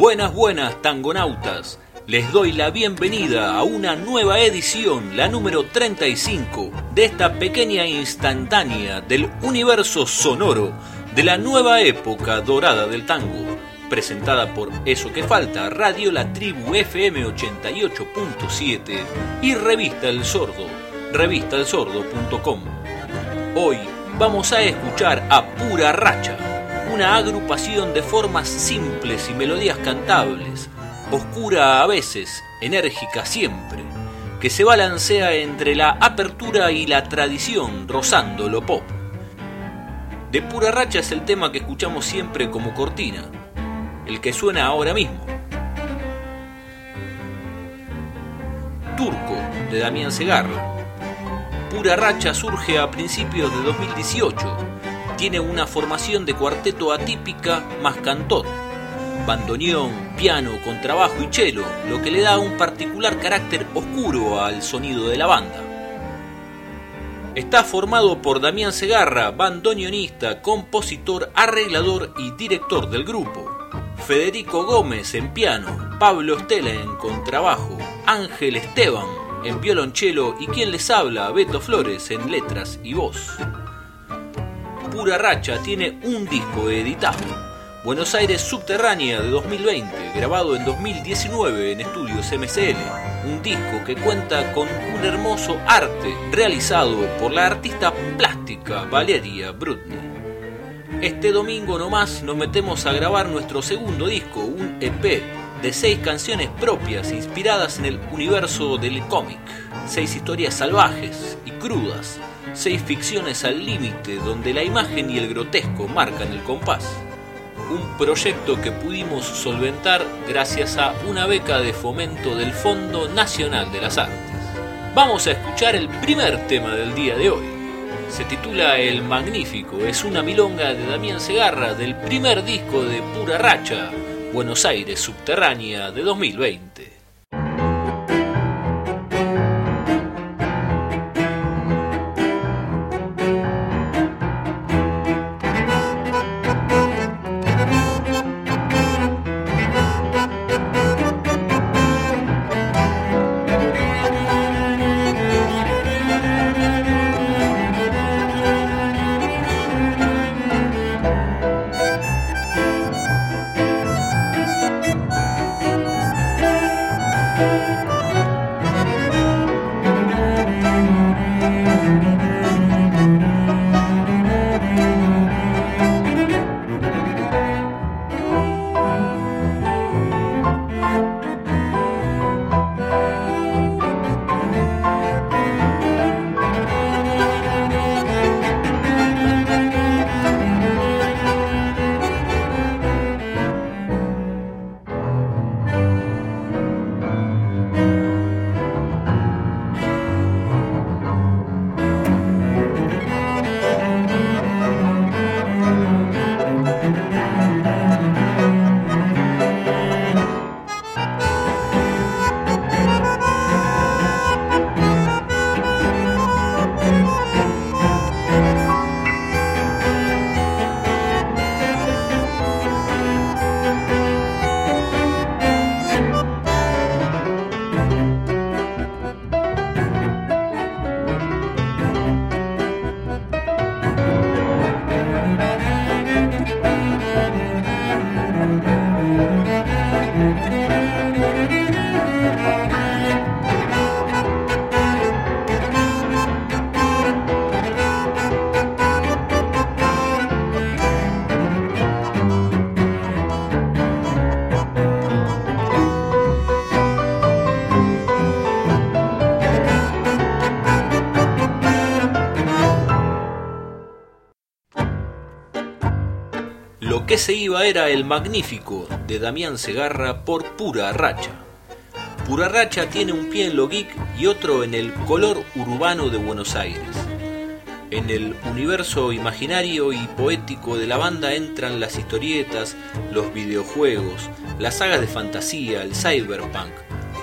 Buenas, buenas, tangonautas. Les doy la bienvenida a una nueva edición, la número 35, de esta pequeña instantánea del universo sonoro de la nueva época dorada del tango, presentada por Eso que Falta, Radio La Tribu FM 88.7 y Revista El Sordo, revistaelsordo.com. Hoy vamos a escuchar a Pura Racha, una agrupación de formas simples y melodías cantables, oscura a veces, enérgica siempre, que se balancea entre la apertura y la tradición, rozando lo pop. De pura racha es el tema que escuchamos siempre como cortina, el que suena ahora mismo. Turco, de Damián Segarra. Pura racha surge a principios de 2018. Tiene una formación de cuarteto atípica más cantor bandoneón, piano, contrabajo y cello, lo que le da un particular carácter oscuro al sonido de la banda. Está formado por Damián Segarra, bandoneonista, compositor, arreglador y director del grupo. Federico Gómez en piano, Pablo Estela en contrabajo, Ángel Esteban en violonchelo y quien les habla, Beto Flores en letras y voz. Pura Racha tiene un disco editado. Buenos Aires Subterránea de 2020, grabado en 2019 en estudios MCL, un disco que cuenta con un hermoso arte realizado por la artista plástica Valeria Brutny. Este domingo nomás nos metemos a grabar nuestro segundo disco, un EP de seis canciones propias inspiradas en el universo del cómic, seis historias salvajes y crudas, seis ficciones al límite donde la imagen y el grotesco marcan el compás un proyecto que pudimos solventar gracias a una beca de fomento del Fondo Nacional de las Artes. Vamos a escuchar el primer tema del día de hoy. Se titula El Magnífico, es una milonga de Damián Segarra del primer disco de Pura Racha, Buenos Aires Subterránea de 2020. Que se iba era El Magnífico de Damián Segarra por pura racha. Purarracha tiene un pie en lo geek y otro en el color urbano de Buenos Aires. En el universo imaginario y poético de la banda entran las historietas, los videojuegos, las sagas de fantasía, el cyberpunk,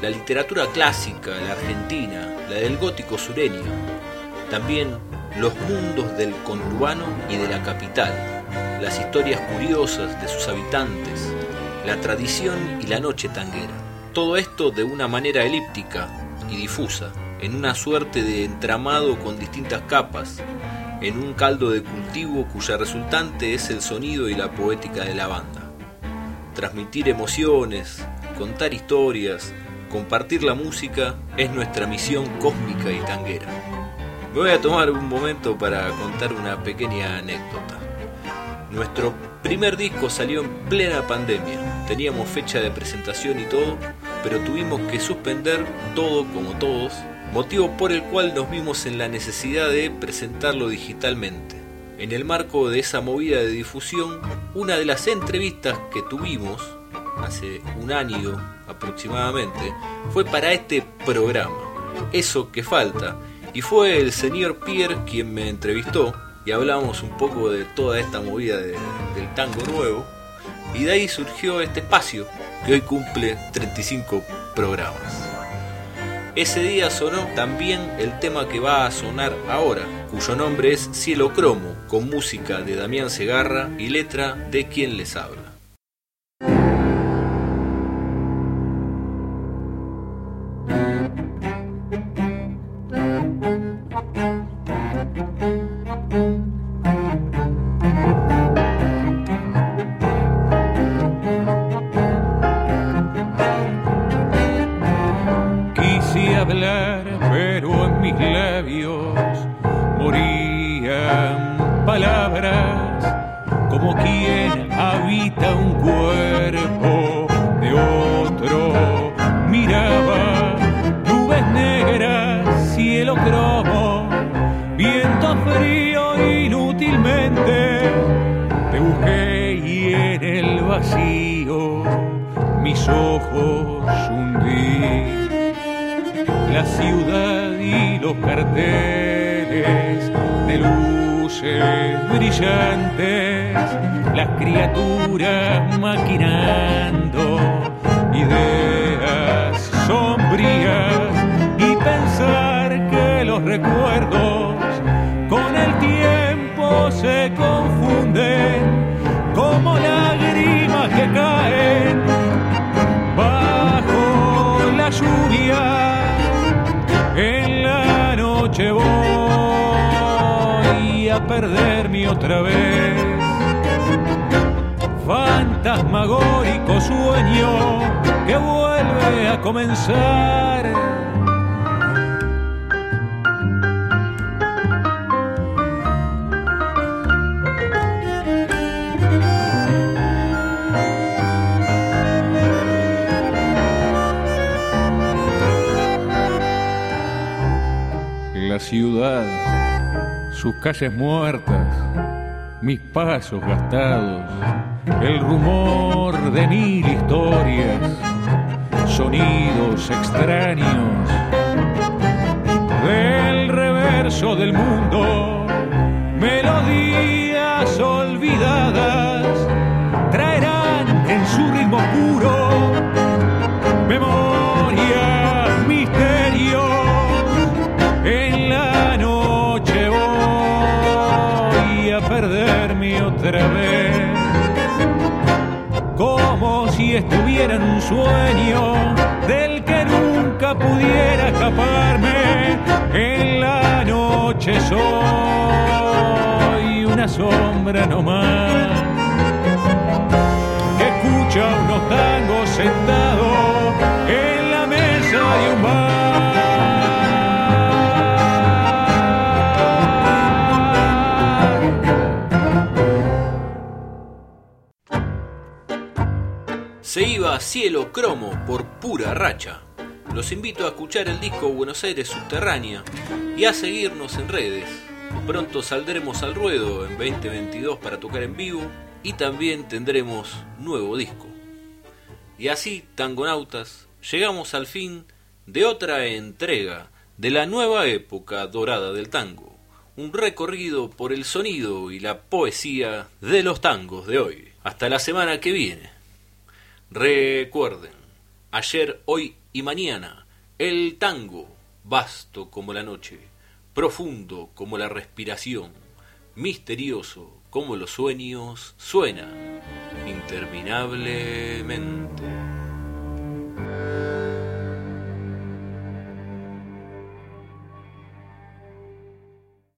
la literatura clásica, la argentina, la del gótico sureño. También los mundos del conurbano y de la capital, las historias curiosas de sus habitantes, la tradición y la noche tanguera. Todo esto de una manera elíptica y difusa, en una suerte de entramado con distintas capas, en un caldo de cultivo cuya resultante es el sonido y la poética de la banda. Transmitir emociones, contar historias, compartir la música es nuestra misión cósmica y tanguera. Me voy a tomar un momento para contar una pequeña anécdota. Nuestro primer disco salió en plena pandemia. Teníamos fecha de presentación y todo, pero tuvimos que suspender todo como todos, motivo por el cual nos vimos en la necesidad de presentarlo digitalmente. En el marco de esa movida de difusión, una de las entrevistas que tuvimos hace un año aproximadamente fue para este programa. Eso que falta, y fue el señor Pierre quien me entrevistó y hablamos un poco de toda esta movida del tango nuevo. Y de ahí surgió este espacio que hoy cumple 35 programas. Ese día sonó también el tema que va a sonar ahora, cuyo nombre es Cielo Cromo, con música de Damián Segarra y letra de quien les habla. mis labios morían palabras como quien habita un cuerpo de otro. Miraba nubes negras, cielo cromo, viento frío inútilmente. Te busqué y en el vacío mis ojos la ciudad y los carteles de luces brillantes, las criaturas maquinando ideas sombrías y pensar que los recuerdos perderme otra vez. Fantasmagórico sueño que vuelve a comenzar sus calles muertas, mis pasos gastados, el rumor de mil historias, sonidos extraños del reverso del mundo, melodías olvidadas traerán en su ritmo puro sueño del que nunca pudiera escaparme. En la noche soy una sombra nomás. Que escucha unos tangos sentados Se iba Cielo Cromo por pura racha. Los invito a escuchar el disco Buenos Aires Subterránea y a seguirnos en redes. Pronto saldremos al ruedo en 2022 para tocar en vivo y también tendremos nuevo disco. Y así, tangonautas, llegamos al fin de otra entrega de la nueva época dorada del tango, un recorrido por el sonido y la poesía de los tangos de hoy. Hasta la semana que viene. Recuerden, ayer, hoy y mañana, el tango, vasto como la noche, profundo como la respiración, misterioso como los sueños, suena interminablemente.